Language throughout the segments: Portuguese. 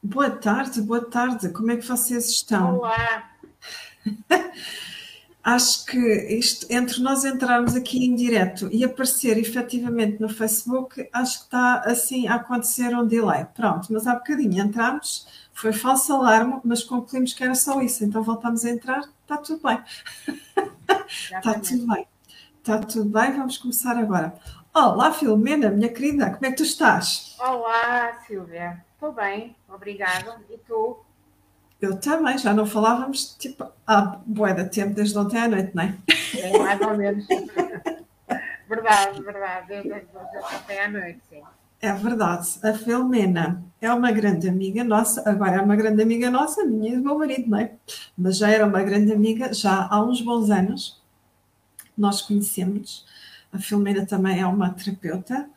Boa tarde, boa tarde. Como é que vocês estão? Olá. Acho que isto, entre nós entrarmos aqui em direto e aparecer efetivamente no Facebook, acho que está assim a acontecer um delay. Pronto, mas há bocadinho entramos, foi falso alarme, mas concluímos que era só isso. Então voltamos a entrar, está tudo bem. está tudo bem. Está tudo bem, vamos começar agora. Olá, Filomena, minha querida, como é que tu estás? Olá, Silvia. Estou bem, obrigada. E tu? Eu também, já não falávamos tipo há boa de tempo, desde ontem à noite, não é? É, mais ou menos. verdade, verdade, desde ontem à noite, sim. É verdade. A Filomena é uma grande amiga nossa, agora é uma grande amiga nossa, minha e do meu marido, não é? Mas já era uma grande amiga já há uns bons anos. Nós conhecemos a Filomena também é uma terapeuta,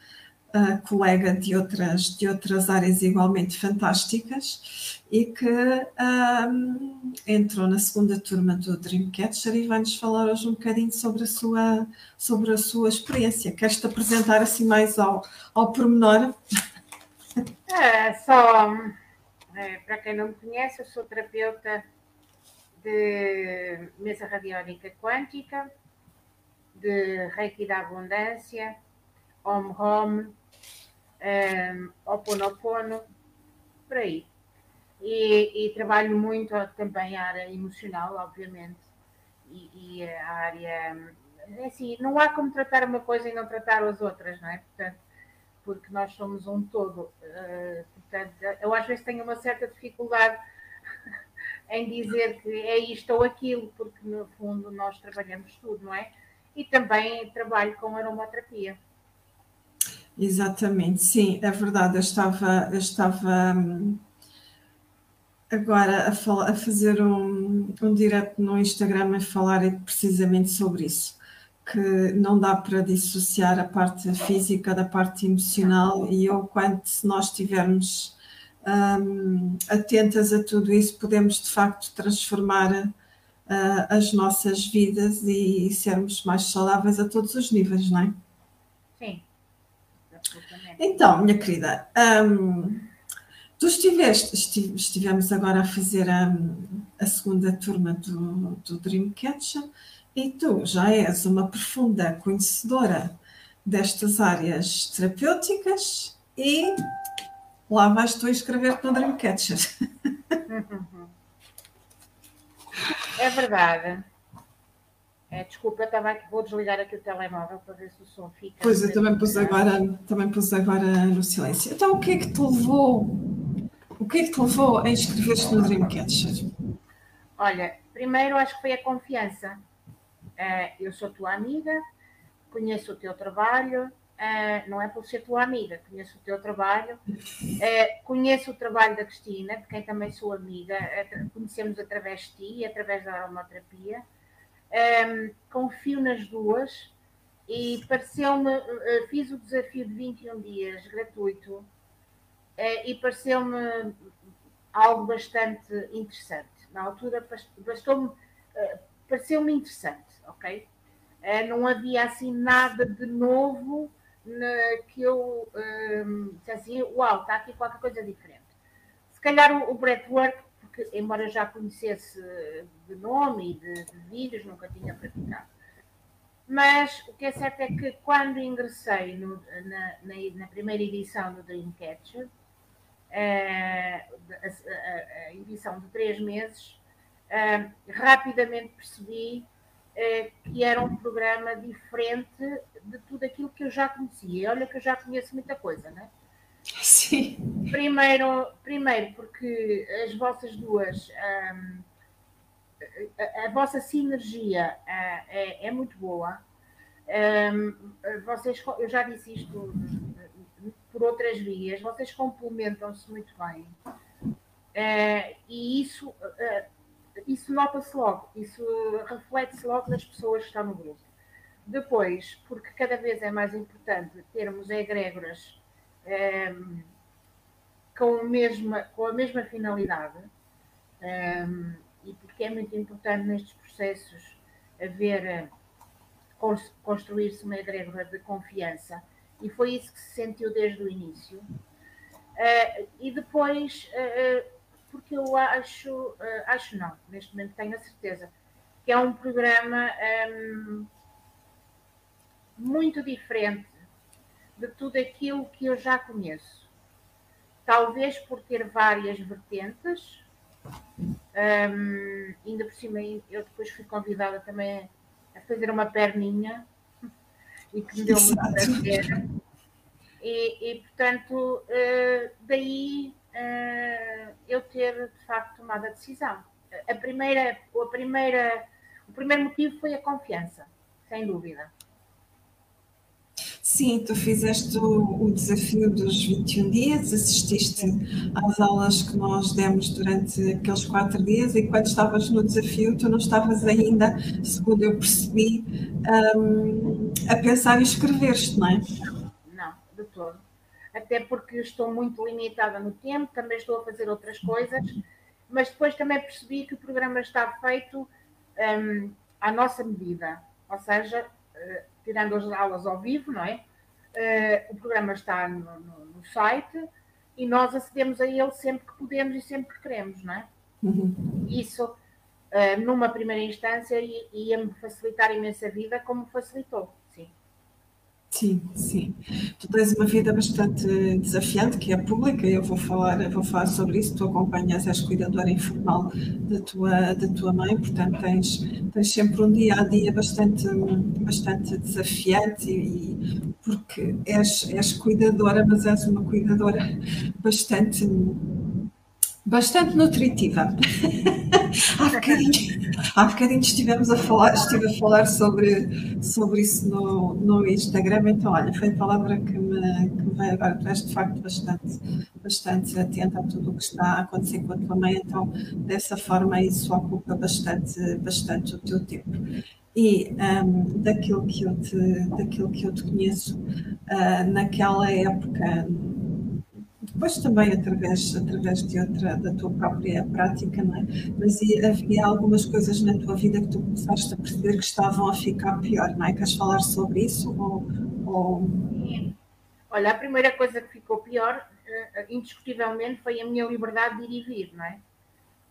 uh, colega de outras, de outras áreas igualmente fantásticas e que um, entrou na segunda turma do Dreamcatcher e vai-nos falar hoje um bocadinho sobre a sua, sobre a sua experiência. Queres-te apresentar assim mais ao, ao pormenor? É, só, é, para quem não me conhece, eu sou terapeuta de mesa radiónica quântica, de Reiki da Abundância, Om Home, um, Oponopono, por aí. E, e, trabalho muito também a área emocional, obviamente, e, e a área. É assim, não há como tratar uma coisa e não tratar as outras, não é? Portanto, porque nós somos um todo. Uh, portanto, eu às vezes tenho uma certa dificuldade em dizer que é isto ou aquilo, porque no fundo nós trabalhamos tudo, não é? E também trabalho com aromaterapia. Exatamente, sim, é verdade. Eu estava, eu estava hum, agora a, falar, a fazer um, um direto no Instagram a falar precisamente sobre isso, que não dá para dissociar a parte física da parte emocional e eu, quanto se nós estivermos um, atentas a tudo isso, podemos de facto transformar uh, as nossas vidas e, sermos mais saudáveis a todos os níveis, não é? Sim, absolutamente. Então, minha querida, um, tu estiveste, estivemos agora a fazer a, a segunda turma do, do Dreamcatcher e tu já és uma profunda conhecedora destas áreas terapêuticas e lá vais tu escrever no Dreamcatcher. É verdade. É, desculpa, estava aqui, vou desligar aqui o telemóvel para ver se o som fica. Pois, eu também pus, agora, também pus agora no silêncio. Então, o que é que te levou? O que é que te levou a inscrever-te no Dreamcatcher? Olha, primeiro acho que foi a confiança. Uh, eu sou tua amiga, conheço o teu trabalho, Uh, não é por ser tua amiga, conheço o teu trabalho, uh, conheço o trabalho da Cristina, de quem também sou amiga, uh, conhecemos através de ti, através da aromaterapia, um, confio nas duas e pareceu-me, fiz o desafio de 21 dias gratuito e pareceu-me algo bastante interessante. Na altura bastou-me, pareceu-me interessante, ok? não havia assim nada de novo na, que eu um, disse assim, uau, está aqui qualquer coisa diferente. Se calhar o, o breathwork, porque embora já conhecesse de nome e de, de vídeos, nunca tinha praticado. Mas o que é certo é que quando ingressei no, na, na, na, primeira edição do Dreamcatcher, eh, a, a, edição de três meses, uh, rapidamente percebi uh, que era um programa diferente de tudo aquilo que eu já conhecia. Olha que eu já conheço muita coisa, não é? Sim. Primeiro, primeiro porque as vossas duas, um, a, a, vossa sinergia uh, é, é, muito boa. Um, vocês, eu já disse isto por outras vias, vocês complementam-se muito bem. Uh, e isso, uh, isso nota-se logo, isso reflete-se logo nas pessoas que estão no grupo. Depois, porque cada vez é mais importante termos egrégoras um, ehm, com, a mesma, com a mesma finalidade, um, ehm, e porque é muito importante nestes processos haver, construir-se uma egrégora de confiança E foi isso que se sentiu desde o início. Uh, e depois, uh, porque eu acho, acho não, neste momento tenho a certeza, que é um programa um, muito diferente de tudo aquilo que eu já conheço. Talvez por ter várias vertentes, um, ainda por cima, eu depois fui convidada também a fazer uma perninha e que me deu muito prazer. E, e portanto, uh, daí uh, eu ter de facto tomado a decisão. A primeira, a primeira, o primeiro motivo foi a confiança, sem dúvida. Sim, tu fizeste o, o, desafio dos 21 dias, assististe às aulas que nós demos durante aqueles quatro dias e quando estavas no desafio tu não estavas ainda, segundo eu percebi, um, a pensar em escrever-te, não é? Não, de todo. Até porque estou muito limitada no tempo, também estou a fazer outras coisas, mas depois também percebi que o programa está feito um, à nossa medida, ou seja, uh, tirando as aulas ao vivo, não é? Uh, o programa está no, no, no, site e nós acedemos a ele sempre que podemos e sempre que queremos, não é? Uhum. Isso, uh, numa primeira instância, ia-me facilitar imensa a vida, como facilitou. Sim, sim. Tu tens uma vida bastante desafiante, que é pública, eu vou falar, vou falar sobre isso. Tu acompanhas, és cuidadora informal da tua, da tua mãe, portanto tens, tens sempre um dia a dia bastante, bastante desafiante, e, porque és, és cuidadora, mas és uma cuidadora bastante bastante nutritiva. há, bocadinho, há bocadinho estivemos a falar, estive a falar sobre, sobre isso no, no Instagram, então olha, foi a palavra que me, que me veio agora. Tu és de facto bastante, bastante atenta a tudo o que está a acontecer com a tua mãe, então dessa forma isso ocupa bastante, bastante o teu tempo. E um, daquilo, que eu te, daquilo que eu te conheço, uh, naquela época depois também através, através de outra, da tua própria prática, não é? Mas havia algumas coisas na tua vida que tu começaste a perceber que estavam a ficar pior, não é? Queres falar sobre isso? Ou, ou... Olha, a primeira coisa que ficou pior, eh, indiscutivelmente, foi a minha liberdade de ir e vir, não é?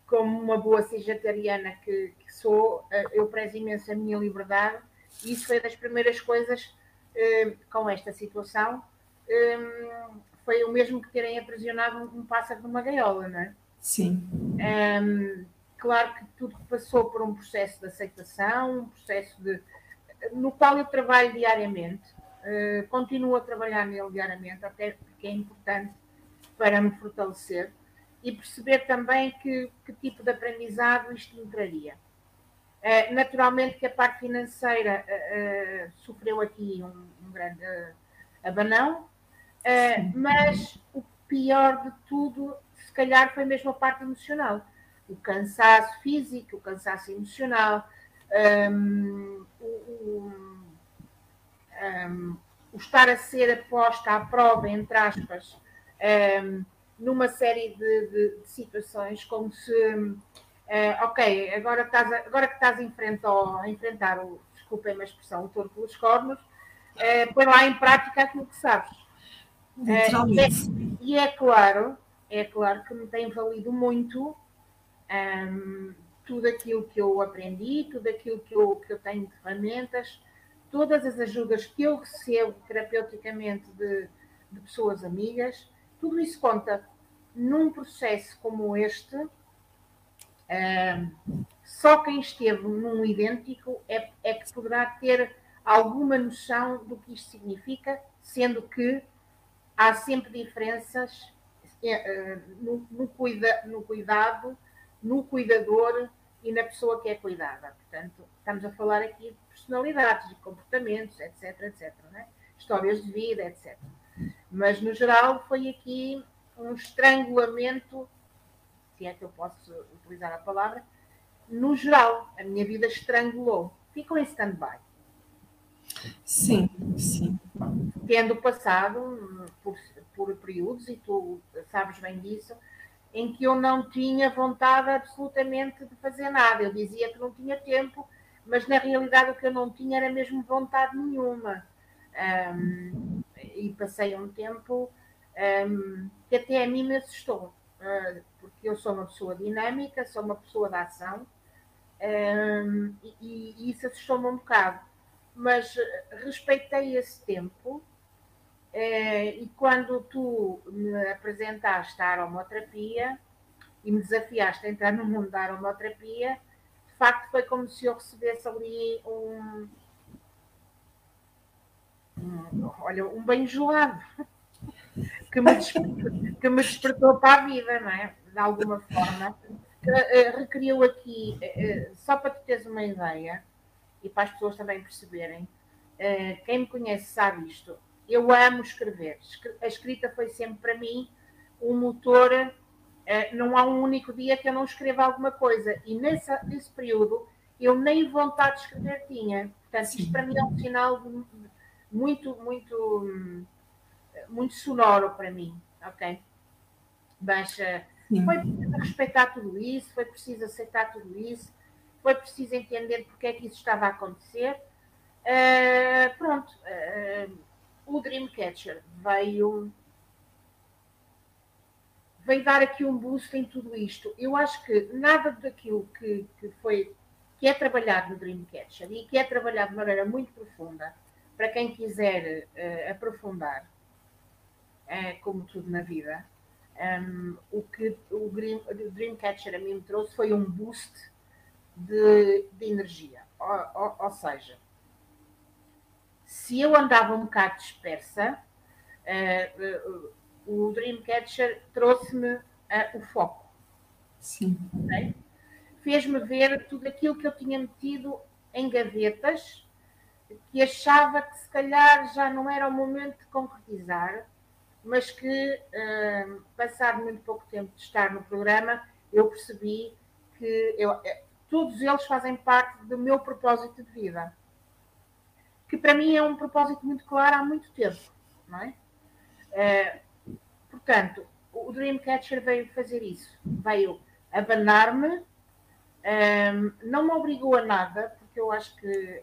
Como uma boa vegetariana que, que sou, eh, eu prezo imenso a minha liberdade e isso foi das primeiras coisas eh, com esta situação foi o mesmo que terem aprisionado um, pássaro numa gaiola, não é? Sim. Um, claro que tudo passou por um processo de aceitação, um processo de no qual eu trabalho diariamente, uh, continuo a trabalhar nele diariamente, até porque é importante para me fortalecer e perceber também que, que tipo de aprendizado isto me traria. Uh, naturalmente que a parte financeira uh, sofreu aqui um, um grande abanão, Uh, mas o pior de tudo, se calhar, foi mesmo a parte emocional. O cansaço físico, o cansaço emocional, um, o, o, um, o, estar a ser aposta à prova, entre aspas, um, numa série de, de, de, situações, como se, uh, ok, agora, estás a, agora que estás a enfrentar, a enfrentar o, desculpem a expressão, o touro pelos cornos, uh, põe lá em prática aquilo que sabes. É, e, é, e, é, claro, é claro que me tem valido muito um, tudo aquilo que eu aprendi, tudo aquilo que eu, que eu tenho de ferramentas, todas as ajudas que eu recebo terapeuticamente de, de pessoas amigas, tudo isso conta num processo como este. Um, só quem esteve num idêntico é, é que poderá ter alguma noção do que isto significa, sendo que há sempre diferenças é, é, no, no, cuida, no cuidado, no cuidador e na pessoa que é cuidada. Portanto, estamos a falar aqui de personalidades, de comportamentos, etc, etc. Né? Histórias de vida, etc. Mas, no geral, foi aqui um estrangulamento, se é que eu posso utilizar a palavra, no geral, a minha vida estrangulou. Ficou em stand-by. Sim, sim. Tendo passado por, por períodos, e tu sabes bem disso, em que eu não tinha vontade absolutamente de fazer nada. Eu dizia que não tinha tempo, mas na realidade o que eu não tinha era mesmo vontade nenhuma. Um, e passei um tempo um, que até a mim me assustou, uh, porque eu sou uma pessoa dinâmica, sou uma pessoa da ação, um, e, e, isso assustou-me um bocado. Mas respeitei esse tempo, uh, e quando tu me apresentaste a aromoterapia e me desafiaste a entrar no mundo da aromoterapia, de facto foi como se eu recebesse ali um. um olha, um banho gelado que me, que me despertou para a vida, não é? De alguma forma. Que, uh, recriou aqui, uh, só para tu teres uma ideia, e para as pessoas também perceberem, uh, quem me conhece sabe isto. Eu amo escrever. A escrita foi sempre para mim um motor. não há um único dia que eu não escreva alguma coisa. E nessa, nesse período eu nem vontade de escrever tinha. Portanto, isto para mim é um sinal muito, muito hum, muito sonoro para mim, ok? Mas uh, foi preciso respeitar tudo isso, foi preciso aceitar tudo isso, foi preciso entender porque é que isso estava a acontecer. Uh, pronto, uh, o Dreamcatcher veio veio dar aqui um boost em tudo isto. Eu acho que nada daquilo que, que foi que é trabalhado no Dreamcatcher e que é trabalhado de maneira muito profunda, para quem quiser uh, aprofundar, é, como tudo na vida. Um, o que o Dreamcatcher a mim me trouxe foi um boost de, de energia. Ou, ou, ou, seja, se eu andava um bocado dispersa, uh, uh, o Dreamcatcher trouxe-me uh, o foco. Sim. Okay? Fez-me ver tudo aquilo que eu tinha metido em gavetas, que achava que se calhar já não era o momento de concretizar mas que, uh, passado muito pouco tempo de estar no programa, eu percebi que eu, eh, todos eles fazem parte do meu propósito de vida. Que para mim é um propósito muito claro há muito tempo, não é? Uh, portanto, o Dreamcatcher veio fazer isso. Veio abanar-me, um, não me obrigou a nada, porque eu acho que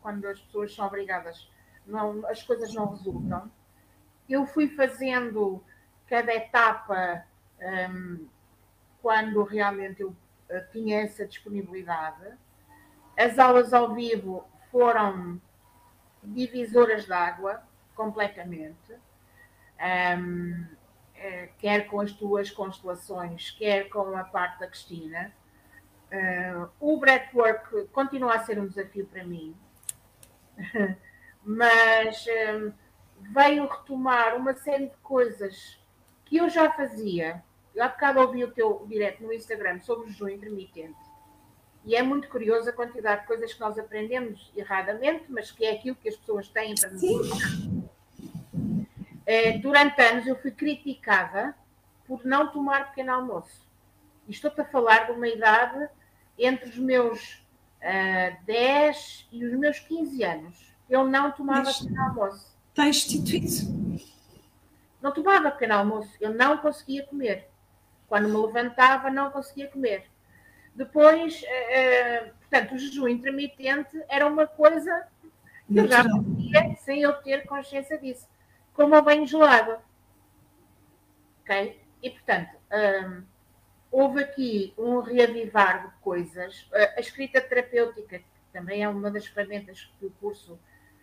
quando as pessoas são obrigadas, não, as coisas não resultam eu fui fazendo cada etapa um, quando realmente eu tinha essa disponibilidade. As aulas ao vivo foram divisoras de água, completamente. Um, uh, quer com as tuas constelações, quer com a parte da Cristina. Uh, o breathwork continua a ser um desafio para mim, mas um, veio retomar uma série de coisas que eu já fazia. Eu há bocado ouvi o teu direto no Instagram sobre o jejum intermitente. E é muito curioso a quantidade de coisas que nós aprendemos erradamente, mas que é aquilo que as pessoas têm para nos é, Durante anos eu fui criticada por não tomar pequeno almoço. E estou-te a falar de uma idade entre os meus uh, ah, 10 e os meus 15 anos. Eu não tomava pequeno almoço está instituído. Não tomava pequeno almoço, eu não conseguia comer. Quando me levantava, não conseguia comer. Depois, eh, portanto, o jejum intermitente era uma coisa que eu já fazia sem eu ter consciência disso, como o banho gelado. Ok? E, portanto, um, houve aqui um reavivar de coisas. A escrita terapêutica, que também é uma das ferramentas que o curso uh,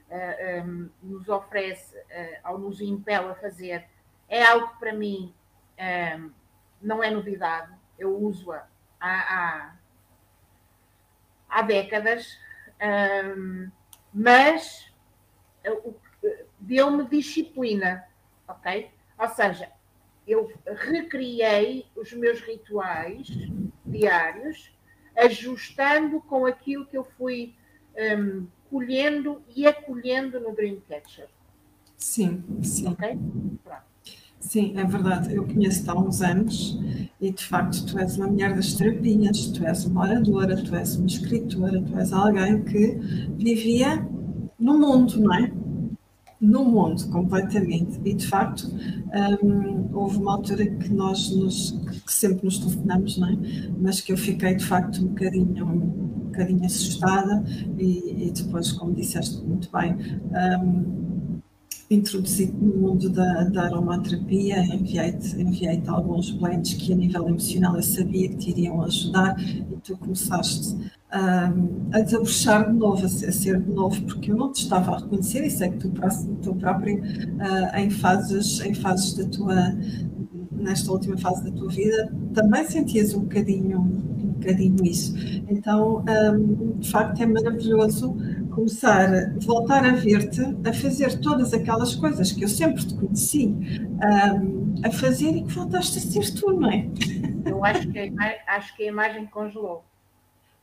eh, um, nos oferece uh, ou nos impele a fazer é algo que para mim um, não é novidade. Eu uso-a há, há, há, décadas, mas deu-me disciplina, ok? Ou seja, eu recriei os meus rituais diários, ajustando com aquilo que eu fui colhendo e acolhendo no Dreamcatcher. Sim, sim. Ok? Sim, é verdade. Eu conheço-te há uns anos e, de facto, tu és uma mulher das terapias, tu és uma oradora, tu és uma escritora, tu és alguém que vivia no mundo, não é? No mundo, completamente. E, de facto, hum, houve uma altura que nós nos, que sempre nos telefonamos, não é? Mas que eu fiquei, de facto, um bocadinho bocadinho assustada e, e depois, como disseste muito bem, um, introduzi-te no mundo da, da aromaterapia, enviei-te enviei alguns blends que a nível emocional eu sabia que te iriam ajudar e tu começaste um, a desabrochar de novo, a ser, a ser, de novo, porque eu não te estava a reconhecer e sei que tu, tu próprio uh, em, fases, em fases da tua, nesta última fase da tua vida, também sentias um bocadinho, bocadinho isso. Então, um, de facto, é maravilhoso começar, voltar a ver-te, a fazer todas aquelas coisas que eu sempre te conheci um, a fazer e que voltaste a ser tu, não é? Eu acho que a, acho que a imagem congelou.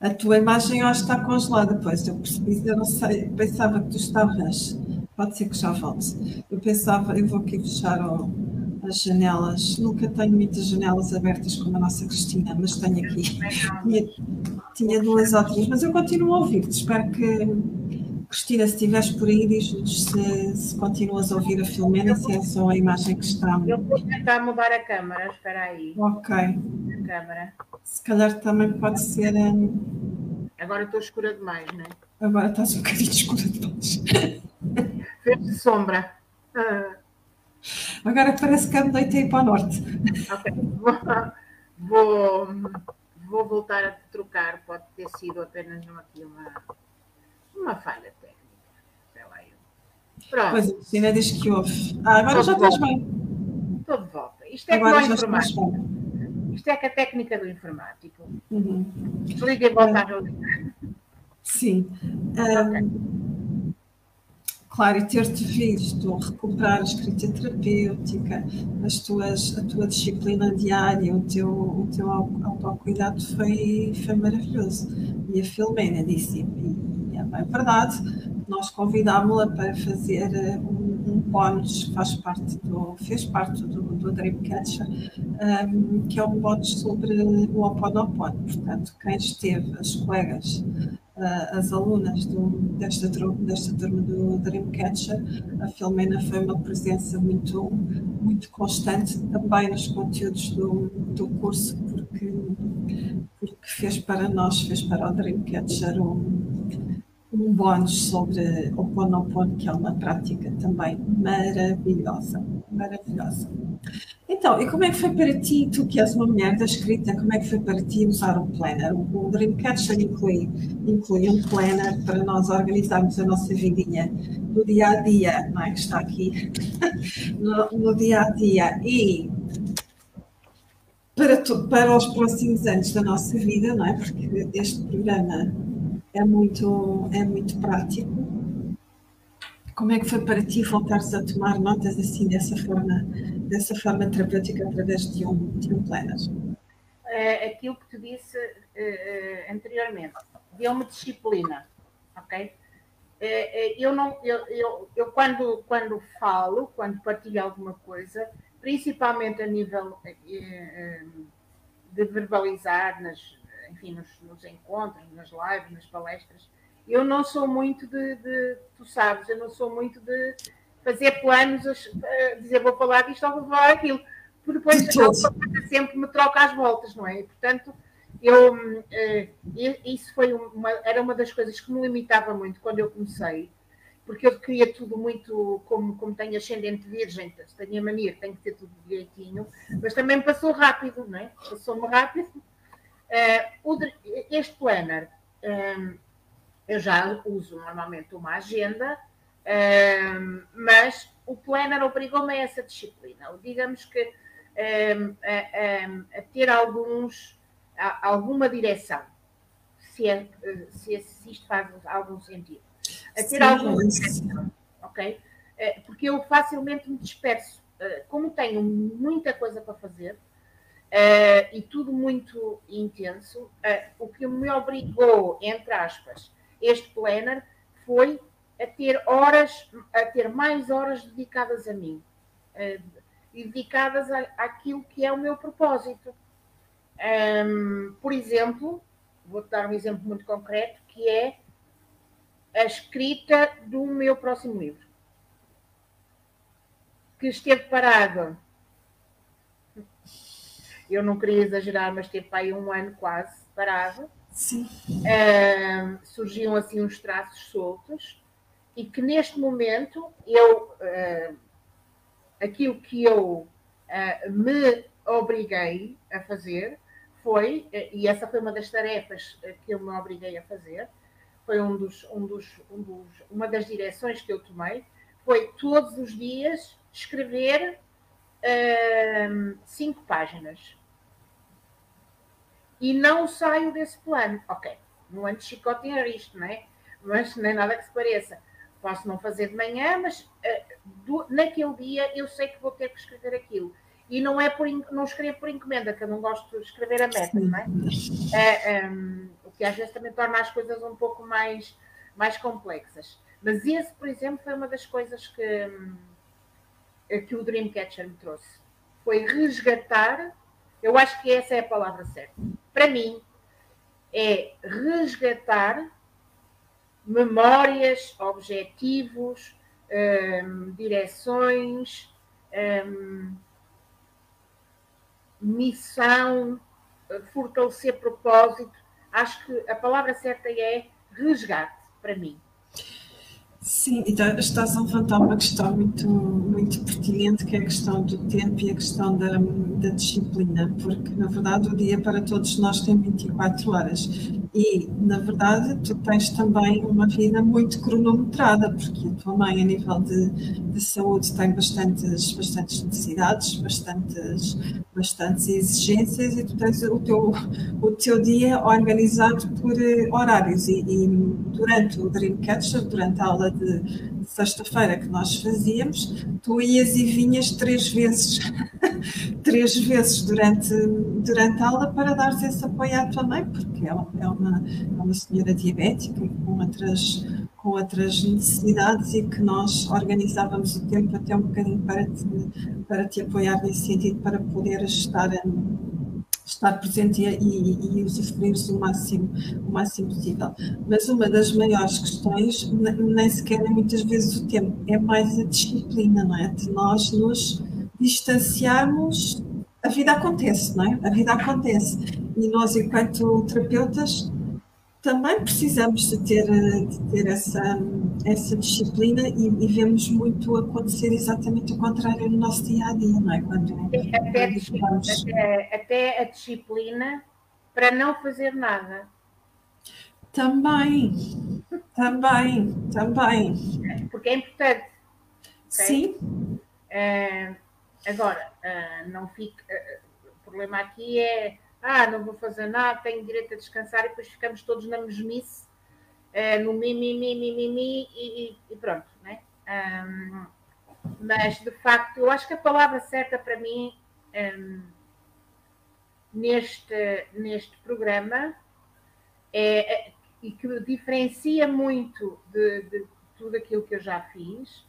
A tua imagem eu acho que está congelada, pois eu percebi, eu não sei, pensava que tu estavas, pode ser que já volte. Eu pensava, eu vou aqui fechar o, as janelas, nunca tenho muitas janelas abertas como a nossa Cristina, mas tenho aqui. Tinha, tinha duas ótimas, mas eu continuo a ouvir-te, espero que Cristina, se estiveres por aí, diz-nos se, se, continuas a ouvir a Filomena, se é só a imagem que está. Eu vou tentar mudar a câmara, espera aí. Ok. A câmara. Se calhar também pode ser. Um... Agora estou escura demais, não é? Agora estás um bocadinho escura demais. Fez sombra. Ah. Agora parece que a noite é ir para o norte. Ok. Vou, vou, voltar a trocar, pode ter sido apenas uma, aqui uma uma falha técnica. Sei lá eu. Pronto. Pois a Cristina diz que houve. Ah, agora já estás bem. Estou de volta. Isto é agora informático. Isto é que a técnica do informático. Uhum. Desliga e volta a ligar. Sim. Okay. Claro, e ter-te visto recuperar a escrita terapêutica, as tuas, a tua disciplina diária, o teu, o teu autocuidado foi, foi maravilhoso. E a Filomena disse, é verdade, nós convidámos-la para fazer eh, um, um bónus faz parte do, fez parte do, do Dreamcatcher, um, que é um bónus sobre o Oponopono. Portanto, quem esteve, as colegas, uh, as alunas do, desta, desta turma do Dreamcatcher, a Filomena foi uma presença muito, muito constante também nos conteúdos do, do curso, porque, porque fez para nós, fez para o Dreamcatcher um um bónus sobre o Ponopono, que é uma prática também maravilhosa, maravilhosa. Então, e como é que foi para ti, tu que és uma mulher da escrita, como é que foi para ti usar um planner? O Dreamcatcher inclui, inclui um planner para nós organizarmos a nossa vidinha no dia a dia, não é? Que está aqui, no, no dia a dia. E para, tu, para os próximos anos da nossa vida, não é? Porque este programa é muito, é muito prático. Como é que foi para ti voltares a tomar notas assim dessa forma, dessa forma terapêutica através de um, de um planner? É, aquilo que tu disse uh, anteriormente, deu-me disciplina, ok? eu não, eu, eu, eu, quando, quando falo, quando partilho alguma coisa, principalmente a nível de verbalizar nas, enfim, nos, nos, encontros, nas lives, nas palestras, eu não sou muito de, de, tu sabes, eu não sou muito de fazer planos, a, dizer vou falar disto ou vou falar aquilo, porque depois a sempre me troca as voltas, não é? E, portanto, eu, uh, isso foi uma, era uma das coisas que me limitava muito quando eu comecei, porque eu queria tudo muito, como, como tenho ascendente virgem, tenho a mania que tenho que ter tudo direitinho, mas também passou rápido, não é? Passou-me rápido Uh, este planner, eu já uso normalmente uma agenda, um, mas o planner obrigou-me a essa disciplina. Digamos que um, a, a, a, ter alguns, a, alguma direção, se, é, se, se, isto faz algum sentido. A ter Sim, alguma direção, ok? Uh, porque eu facilmente me disperso. Uh, como tenho muita coisa para fazer, Uh, e tudo muito intenso. Uh, o que me obrigou, entre aspas, este planner foi a ter horas, a ter mais horas dedicadas a mim uh, e dedicadas a, àquilo que é o meu propósito. Um, por exemplo, vou-te dar um exemplo muito concreto, que é a escrita do meu próximo livro, que esteve parado eu não queria exagerar, mas teve aí um ano quase parado. Sim. Uh, surgiam assim uns traços soltos e que neste momento eu uh, aquilo que eu uh, me obriguei a fazer foi, e essa foi uma das tarefas que eu me obriguei a fazer, foi um dos, um dos, um dos, uma das direções que eu tomei, foi todos os dias escrever cinco páginas. E não saio desse plano. Ok, no ano de chicote tem risco, não é? Mas nem nada que se pareça. Posso não fazer de manhã, mas uh, do, naquele dia eu sei que vou ter que escrever aquilo. E não é por não escrevo por encomenda, que eu não gosto de escrever a meta, não é? é um, o que às vezes também torna as coisas um pouco mais, mais complexas. Mas esse, por exemplo, foi uma das coisas que, hum, que o Dreamcatcher me trouxe. Foi resgatar, eu acho que essa é a palavra certa. Para mim, é resgatar memórias, objetivos, hum, direções, hum, missão, fortalecer propósito. Acho que a palavra certa é resgate para mim. Sim, então estás a levantar uma questão muito, muito pertinente, que é a questão do tempo e a questão da, da disciplina, porque na verdade o dia para todos nós tem 24 horas e na verdade tu tens também uma vida muito cronometrada, porque a tua mãe a nível de, de saúde tem bastantes, bastantes necessidades, bastantes, bastantes exigências e tu tens o teu, o teu dia organizado por eh, horários. E, e durante o Dreamcatcher, durante a aula de, sexta-feira que nós fazíamos, tu ias e vinhas três vezes, três vezes durante, durante a aula para dar esse apoio à tua mãe, porque ela é uma, é uma senhora diabética com outras, com outras necessidades e que nós organizávamos o tempo até um bocadinho para te, para te apoiar nesse sentido, para poder estar a estar presente e, e, e o máximo, o máximo possível. Mas uma das maiores questões nem sequer é muitas vezes o tempo, é mais a disciplina, não é? De nós nos distanciarmos, a vida acontece, não é? A vida acontece. E nós, enquanto terapeutas, também precisamos de ter, de ter essa, essa disciplina e, e, vemos muito acontecer exatamente o contrário no nosso dia a dia, não é? Quando, até, a disciplina, até, até a disciplina para não fazer nada. Também, também, também. Porque é importante. Okay? Sim. Uh, agora, uh, não fica. Uh, o problema aqui é ah, não vou fazer nada, tenho direito a descansar, e depois ficamos todos na mesmice, uh, no mimimi, mimimi, e, e pronto, né? Um, mas, de facto, eu acho que a palavra certa para mim um, neste, neste programa é, é, e que diferencia muito de, de, tudo aquilo que eu já fiz.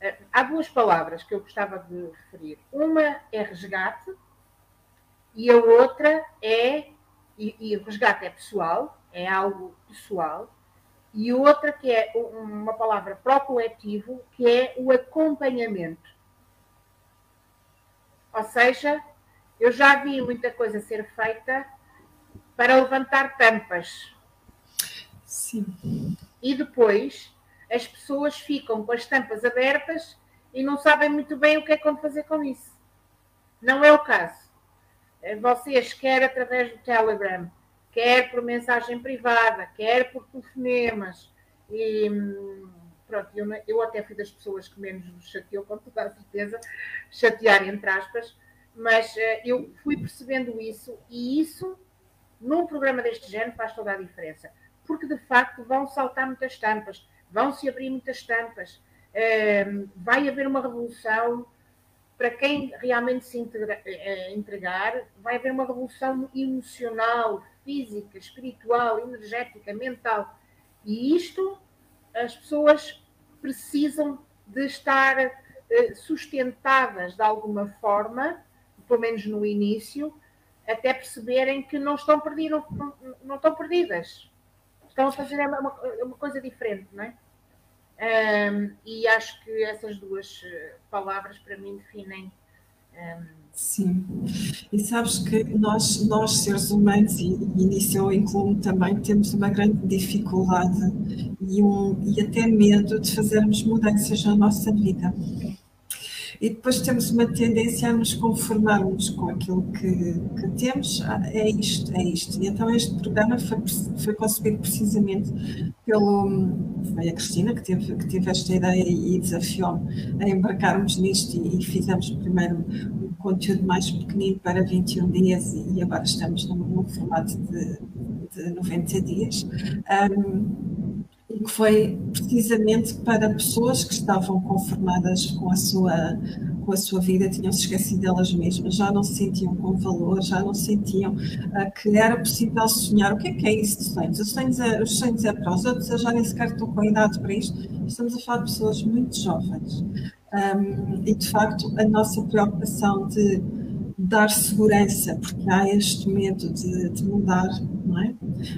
Uh, há duas palavras que eu gostava de referir. Uma é resgate, e a outra é, e, e, o resgate é pessoal, é algo pessoal, e outra que é uma palavra para o coletivo, que é o acompanhamento. Ou seja, eu já vi muita coisa ser feita para levantar tampas. Sim. E depois as pessoas ficam com as tampas abertas e não sabem muito bem o que é que vão fazer com isso. Não é o caso. Eh, vocês, quer através do Telegram, quer por mensagem privada, quer por telefonemas, e hum, pronto, eu, eu até fui das pessoas que menos vos chateou, com toda a certeza, chatear entre aspas, mas uh, eu fui percebendo isso, e isso, num programa deste género, faz toda a diferença, porque de facto vão saltar muitas tampas, vão se abrir muitas tampas, uh, vai haver uma revolução para quem realmente se integra, eh, entregar, vai haver uma revolução emocional, física, espiritual, energética, mental. E isto as pessoas precisam de estar eh, sustentadas de alguma forma, pelo menos no início, até perceberem que não estão perdidas, não, não estão perdidas. Estão a fazer uma, uma coisa diferente, não é? Um, e acho que essas duas eh, palavras para mim definem Sim, e sabes que nós, nós seres humanos, e, e nisso eu incluo também, temos uma grande dificuldade e, um, e até medo de fazermos mudanças na nossa vida e depois temos uma tendência a nos conformarmos com aquilo que, que temos, ah, é isto, é isto. E então este programa foi, foi concebido precisamente pelo, foi a Cristina que teve, que teve esta ideia e desafiou-me a embarcarmos nisto e, e, fizemos primeiro um conteúdo mais pequenino para 21 dias e, agora estamos num, num formato de, de 90 dias. Um, e que foi precisamente para pessoas que estavam conformadas com a sua com a sua vida, tinham-se esquecido delas mesmas, já não se sentiam com valor, já não sentiam uh, que era possível sonhar. O que é que é isso de sonhos? Os sonhos é, os sonhos é para os outros, eu já nem sequer estou com a idade para isto. Estamos a falar de pessoas muito jovens. Um, e, de facto, a nossa preocupação de dar segurança, porque há este medo de, de, mudar, não é?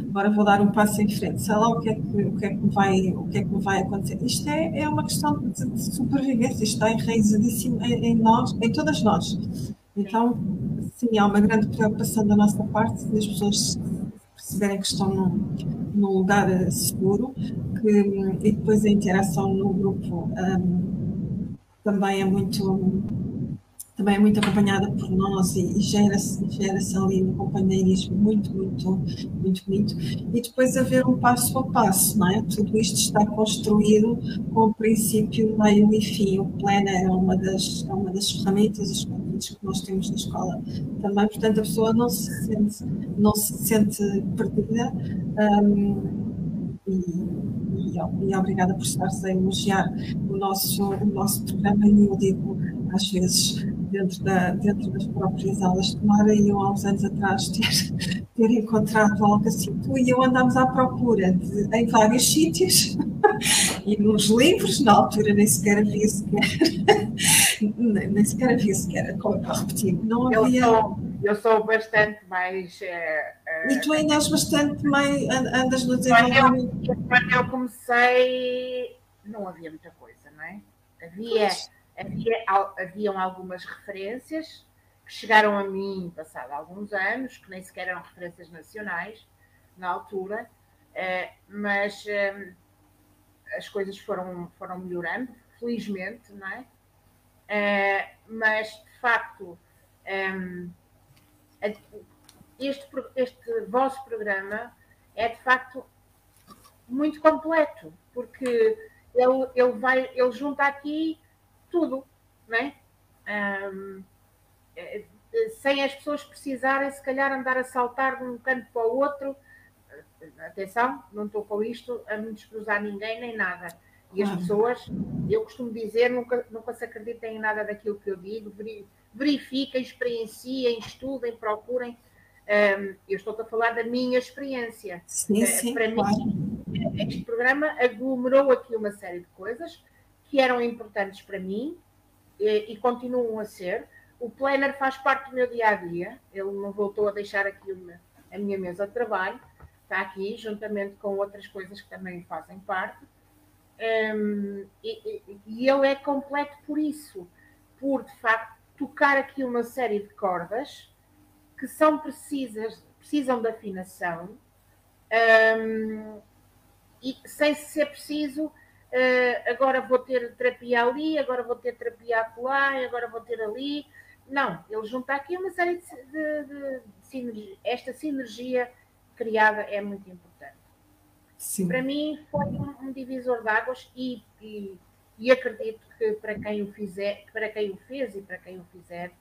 Agora vou dar um passo em frente, sei lá o que é que, o que, é que, me, vai, o que, é que me vai acontecer. Isto é, é uma questão de, de sobrevivência, isto está enraizadíssimo em, em, nós, em todas nós. Então, sim, há uma grande preocupação da nossa parte de as pessoas perceberem que estão num, num lugar eh, seguro, que, e depois a interação no grupo um, também é muito também é muito acompanhada por nós e, gera-se gera ali um companheirismo muito, muito, muito bonito. E depois haver um passo a passo, não é? Tudo isto está construído com o princípio, meio e fim. O plano é uma das, é uma das ferramentas, os que nós temos na escola também, portanto a pessoa não se sente, não se sente perdida. Um, e, e, e, obrigada por estares a elogiar o nosso, o nosso programa e eu digo às vezes dentro, da, dentro das próprias aulas. Tomara eu, há uns anos atrás, ter, ter encontrado algo assim. Tu e eu andámos à procura de, em vários sítios e nos livros, na altura nem sequer havia sequer, nem, sequer havia sequer, como eu repetir, não havia. Eu sou, eu sou bastante mais. Uh, e tu ainda és bastante mais. andas no desenvolvimento. Quando eu, quando eu comecei, não havia muita coisa, não é? Havia. Pois havia, haviam algumas referências que chegaram a mim passado alguns anos, que nem sequer eram referências nacionais na altura, eh, mas eh, as coisas foram, foram melhorando, felizmente, não é? Eh, mas, de facto, este, este vosso programa é, de facto, muito completo, porque ele, ele, vai, ele junta aqui tudo, né? Um, sem as pessoas precisarem, se calhar, andar a saltar de um canto para o outro. Atenção, não estou com isto a me desprezar ninguém nem nada. E as pessoas, eu costumo dizer, nunca, nunca se acreditem em nada daquilo que eu digo, verifiquem, experienciem, estudem, procurem. Eu estou a falar da minha experiência. Sim, uh, sim, Para claro. mim, este programa aglomerou aqui uma série de coisas que eram importantes para mim e, e continuam a ser. O planner faz parte do meu dia a dia, ele não voltou a deixar aqui uma, a minha mesa de trabalho, está aqui, juntamente com outras coisas que também fazem parte. Um, e, e, e ele é completo por isso, por de facto tocar aqui uma série de cordas que são precisas, precisam de afinação, um, e sem ser preciso uh, agora vou ter terapia ali, agora vou ter terapia acolá, agora vou ter ali. Não, ele junta aqui uma série de, de, de, sinergia. Esta sinergia criada é muito importante. Sim. Para mim foi um, um divisor de águas e, e, e, acredito que para quem o fizer, para quem o fez e para quem o fizer, uh,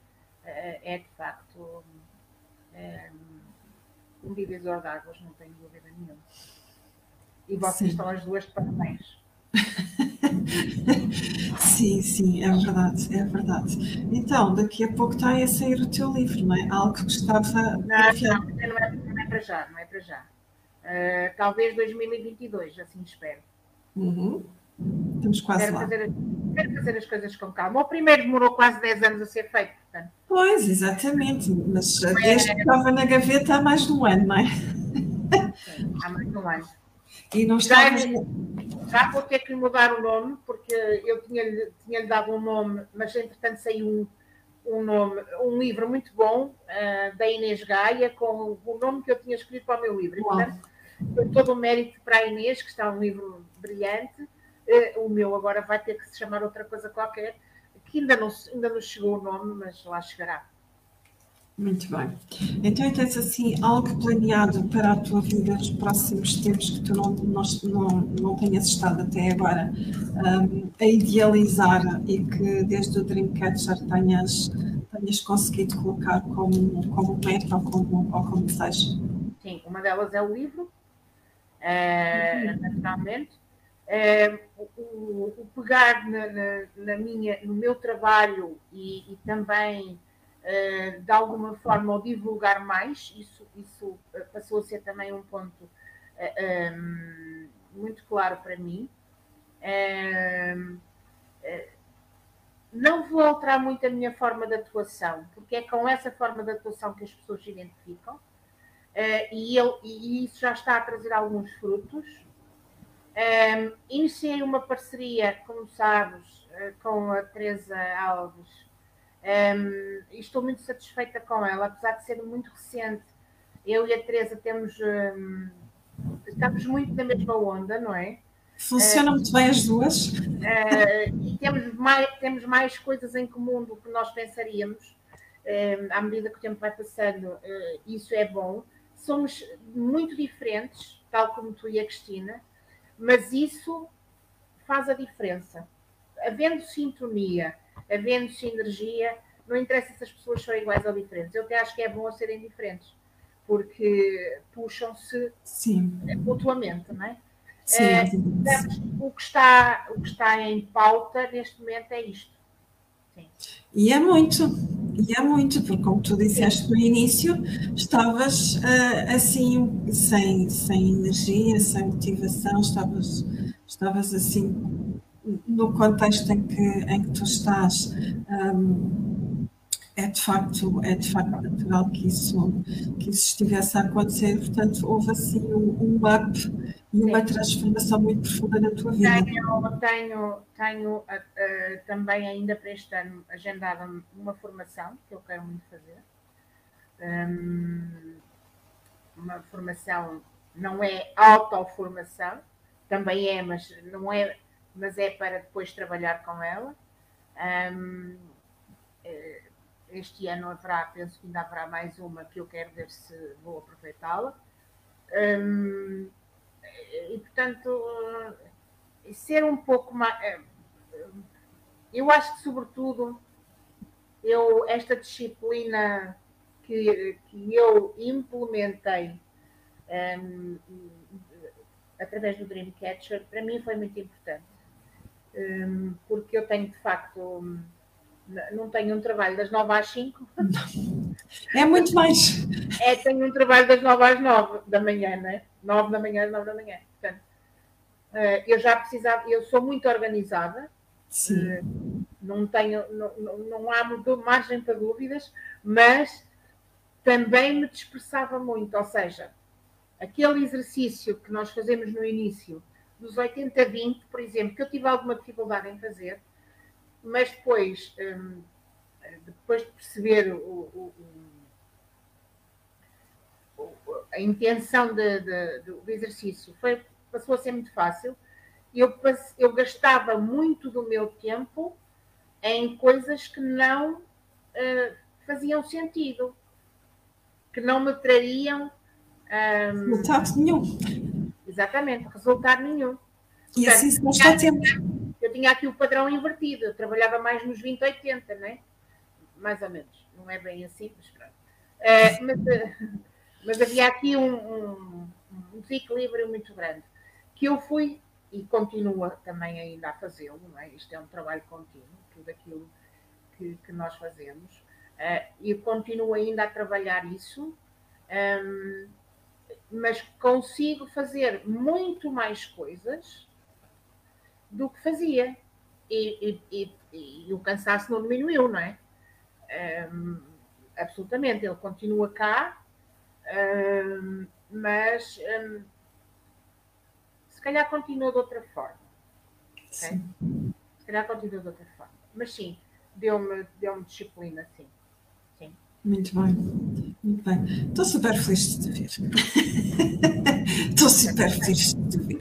é de facto um, eh, um divisor de águas, não tenho dúvida nenhuma. E vocês Sim. estão as duas de parabéns. sim, sim, é verdade, é verdade. Então, daqui a pouco está a sair o teu livro, não é? Algo que gostava não, não, não, é, não é para já, não é para já. Uh, talvez 2022, assim espero. Uhum. Estamos quase quero lá. Fazer, quero fazer as coisas com calma. O primeiro demorou quase 10 anos a ser feito, portanto. Pois, exatamente. Mas desde que estava na gaveta há mais de um ano, não é? Há mais de um ano. E não estava já vou ter que lhe mudar o nome, porque eu tinha-lhe tinha dado um nome, mas entretanto saiu um, um, nome, um livro muito bom uh, da Inês Gaia, com o nome que eu tinha escolhido para o meu livro. portanto, todo o mérito para a Inês, que está um livro brilhante. Uh, o meu agora vai ter que se chamar outra coisa qualquer, que ainda não, ainda não chegou o nome, mas lá chegará. Muito bem. Então, tens assim algo planeado para a tua vida nos próximos tempos que tu não, não, não, não tenhas estado até agora um, a idealizar e que desde o Dreamcatcher tenhas, tenhas conseguido colocar como, como meta ou como, ou como desejo? Sim, uma delas é o livro, é, naturalmente. É, o, o, pegar na, na, na, minha, no meu trabalho e, e também eh, de alguma forma, ou divulgar mais, isso, isso eh, passou a ser também um ponto um, ehm, muito claro para mim. Ehm, não vou alterar muito a minha forma de atuação, porque é com essa forma de atuação que as pessoas se identificam, uh, e, eu, e isso já está a trazer alguns frutos. Um, ehm, iniciei uma parceria, como sabes, uh, com a Teresa Alves, um, e estou muito satisfeita com ela, apesar de ser muito recente. Eu e a Teresa temos um, estamos muito na mesma onda, não é? Funcionam uh, muito bem as duas. Uh, e temos mais, temos mais coisas em comum do que nós pensaríamos. Uh, à medida que o tempo vai passando, isso é bom. Somos muito diferentes, tal como tu e a Cristina, mas isso faz a diferença. Havendo sintonia, havendo sinergia, não interessa se as pessoas são iguais ou diferentes. Eu até acho que é bom serem diferentes, porque puxam-se mutuamente, não é? Sim, é, o, que está, o que está em pauta neste momento é isto. Sim. E é muito, e é muito, porque como tu disseste no início, estavas uh, assim, sem, sem energia, sem motivação, estavas, estavas assim no contexto em que, em que tu estás, um, é, de facto, é de facto natural que isso, que isso estivesse a acontecer. Portanto, houve assim um, um up e uma transformação muito profunda na tua vida. Tenho, tenho, tenho uh, uh, também ainda para este ano agendada uma formação que eu quero muito fazer. Um, uma formação não é autoformação, também é, mas não é mas é para depois trabalhar com ela. Um, eh, este ano haverá, penso que ainda haverá mais uma que eu quero ver se vou aproveitá-la. Um, e portanto, ser um pouco mais. Eh, eu acho que, sobretudo, eu, esta disciplina que, que eu implementei um, através do Dreamcatcher, para mim foi muito importante porque eu tenho de facto. Hum, não tenho um trabalho das 9 às 5. É muito mais. É, tenho um trabalho das 9 às 9 da manhã, né? 9 da manhã às 9 da manhã. Portanto, eh, eu já precisava, eu sou muito organizada. Sim. Eh, não tenho, não, não há margem para dúvidas, mas também me dispersava muito. Ou seja, aquele exercício que nós fazemos no início dos 80 a 20, por exemplo, que eu tive alguma dificuldade em fazer, mas depois, hum, depois de perceber o, o, o, a intenção de, de, do exercício, foi, passou a ser muito fácil. Eu, eu gastava muito do meu tempo em coisas que não uh, faziam sentido, que não me trariam. Um, nenhum Exatamente, resultado nenhum. E Portanto, assim se não está tempo. Eu tinha aqui o padrão invertido, eu trabalhava mais nos 20, 80, né? Mais ou menos. Não é bem assim, mas pronto. Uh, mas, uh, mas, havia aqui um, um, um, desequilíbrio muito grande que eu fui e continua também ainda a fazê-lo, não é? Isto é um trabalho contínuo, tudo aquilo que, que nós fazemos. Uh, e continuo ainda a trabalhar isso. Um, mas consigo fazer muito mais coisas do que fazia. E, e, e, e o cansaço não diminuiu, não é? Um, absolutamente, ele continua cá, um, mas um, se calhar continua de outra forma. Okay? Se calhar continua de outra forma. Mas sim, deu-me deu disciplina, sim. Muito bem, muito bem. Estou super feliz de te ver. Estou super feliz de te ver.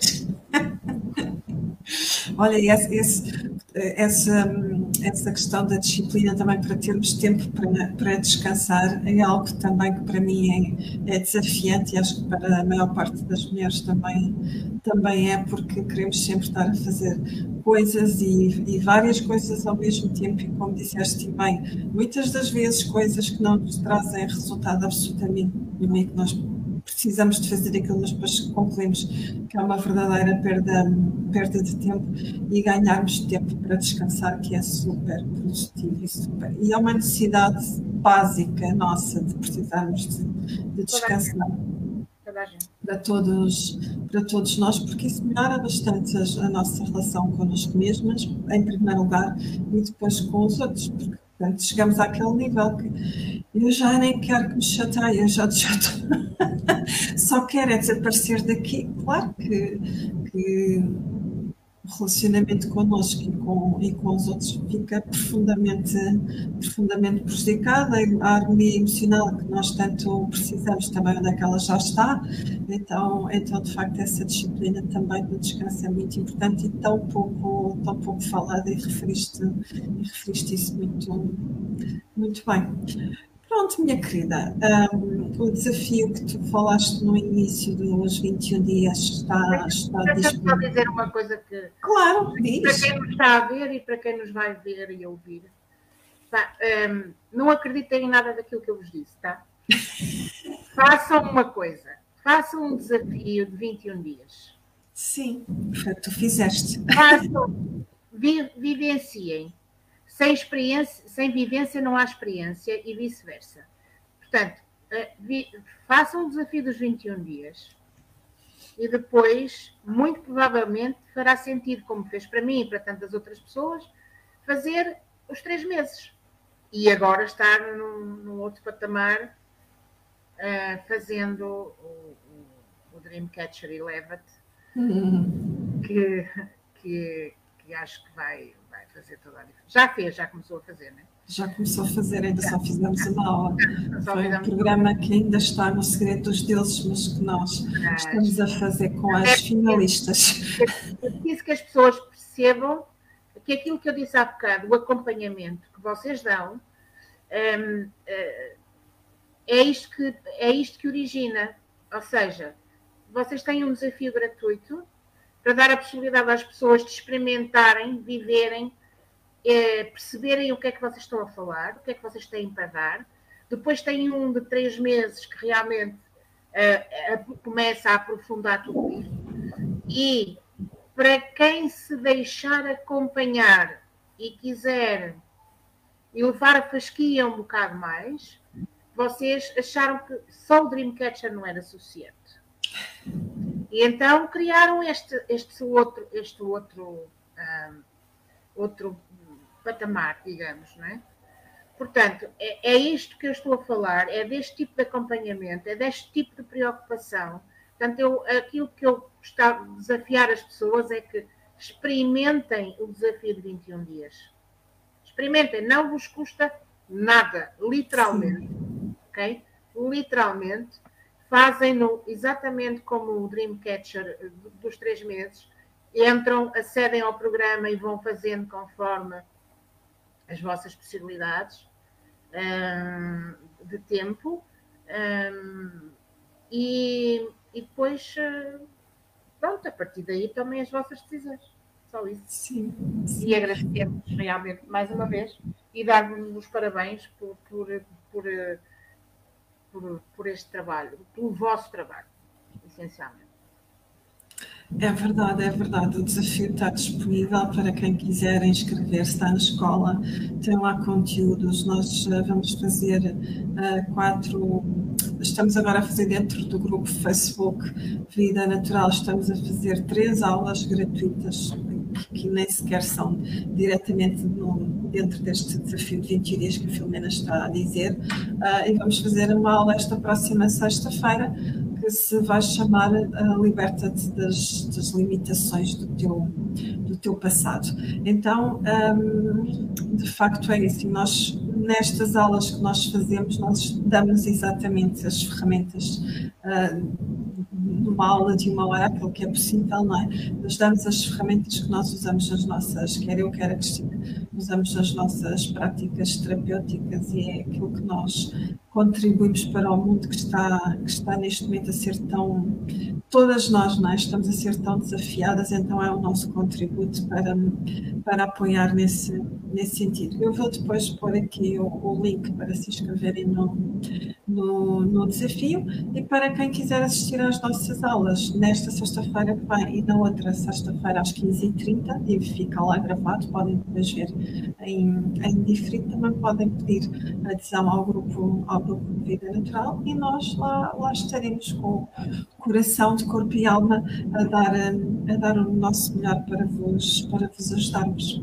Olha, esse, esse, essa, essa questão da disciplina também para termos tempo para, para descansar é algo também que para mim é, é, desafiante e acho que para a maior parte das mulheres também, também é porque queremos sempre estar a fazer coisas e, e várias coisas ao mesmo tempo e como disseste bem, muitas das vezes coisas que não nos trazem resultado absolutamente nenhum que nós precisamos de fazer aquilo, mas depois concluímos que é uma verdadeira perda, perda de tempo e ganharmos tempo para descansar, que é super produtivo e super. E é uma necessidade básica nossa de precisarmos de, de descansar. Para todos, para todos nós, porque isso melhora bastante a, a nossa relação connosco mesmas, em primeiro lugar, e depois com os outros, porque portanto, chegamos àquele nível que eu já nem quero que me chateie, eu já, já só quero é desaparecer daqui. Claro que, que o relacionamento connosco e com, e com os outros fica profundamente, profundamente prejudicado. A harmonia emocional que nós tanto precisamos também, onde é que ela já está. Então, então de facto, essa disciplina também do descanso é muito importante e tão pouco, tão pouco falada e referiste, e referiste isso muito, muito bem. Pronto, minha querida, um, o desafio que tu falaste no início dos 21 dias está, está disponível. Deixa dizer uma coisa que. Claro, diz. Para quem nos está a ver e para quem nos vai ver e ouvir, tá, um, não acreditem em nada daquilo que eu vos disse, tá? façam uma coisa, façam um desafio de 21 dias. Sim, tu fizeste. Façam, vi, vivenciem sem experiência, sem vivência não há experiência e vice-versa. Portanto, eh, façam o desafio dos 21 dias e depois, muito provavelmente, fará sentido, como fez para mim e para tantas outras pessoas, fazer os três meses. E agora estar num, num outro patamar uh, fazendo o, o, o Dreamcatcher Elevate, uhum. que, que, que acho que vai fazer toda a diferença. Já fez, já começou a fazer, não é? Já começou a fazer, ainda só fizemos uma aula. Foi um programa que ainda está no segredo dos deuses, mas que nós estamos a fazer com as finalistas. É preciso que as pessoas percebam que aquilo que eu disse há bocado, o acompanhamento que vocês dão, hum, eh, é isto que, é isto que origina. Ou seja, vocês têm um desafio gratuito para dar a possibilidade às pessoas de experimentarem, viverem, é, perceberem o que é que vocês estão a falar, o que é que vocês têm para dar. Depois tem um de três meses que realmente uh, começa a aprofundar tudo isso. E para quem se deixar acompanhar e quiser elevar a fasquia um bocado mais, vocês acharam que só o Dreamcatcher não era suficiente. E então criaram este, este outro, este outro, um, outro patamar, digamos, não é? Portanto, é, é isto que eu estou a falar, é deste tipo de acompanhamento, é deste tipo de preocupação. Portanto, eu, aquilo que eu gostava a desafiar as pessoas é que experimentem o desafio de 21 dias. Experimentem, não vos custa nada, literalmente. Sim. Ok? Literalmente fazem-no exatamente como o Dreamcatcher dos três meses, entram, acedem ao programa e vão fazendo conforme as vossas possibilidades um, de tempo um, e, e, depois eh, pronto, a partir daí tomem as vossas decisões. Só isso. Sim, sim. E agradecemos realmente mais uma vez e dar-vos os parabéns por, por, por por, por este trabalho, pelo vosso trabalho, essencialmente. É verdade, é verdade. O desafio está disponível para quem quiser inscrever-se. Está na escola, tem lá conteúdos. Nós uh, vamos fazer uh, quatro. Estamos agora a fazer dentro do grupo Facebook Vida Natural. Estamos a fazer três aulas gratuitas que nem sequer são diretamente no, dentro deste desafio de 20 dias que a Filomena está a dizer. Uh, e vamos fazer uma aula esta próxima sexta-feira que se vai chamar uh, Liberta-te das, das, limitações do teu, do teu passado. Então, um, de facto é isso. nós, nestas aulas que nós fazemos, nós damos exatamente as ferramentas uh, numa aula de uma hora, aquilo que é possível, não é? Nós damos as ferramentas que nós usamos nas nossas, quer eu, quer a Cristina, usamos nas nossas práticas terapêuticas e é aquilo que nós contribuímos para o mundo que está, que está neste momento a ser tão. Todas nós não é? estamos a ser tão desafiadas, então é o nosso contributo para, para apoiar nesse, nesse sentido. Eu vou depois pôr aqui o, o link para se inscreverem no, no, no, desafio e para quem quiser assistir às nossas aulas nesta sexta-feira que vem e na outra sexta-feira às 15h30 e fica lá gravado, podem depois ver em, em diferido, também podem pedir adesão ao grupo, ao grupo de vida natural e nós lá, lá estaremos com coração, de corpo e alma a dar, a dar o nosso melhor para vos, para vos ajudarmos.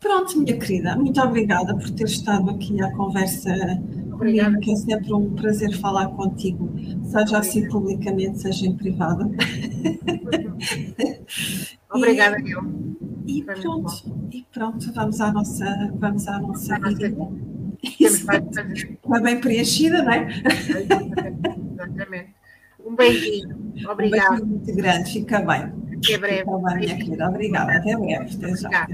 Pronto, minha querida, muito obrigada por ter estado aqui à conversa Obrigada. comigo, que é sempre um prazer falar contigo, seja assim publicamente, seja em privado. Obrigada, eu. E, pronto, e pronto, vamos à nossa, vamos à nossa vida. Está bem preenchida, não é? Exatamente. Um beijinho. Obrigada. Um beijinho muito grande, fica bem. Até breve. Fica bem, minha querida. Obrigada. Até breve. Até já.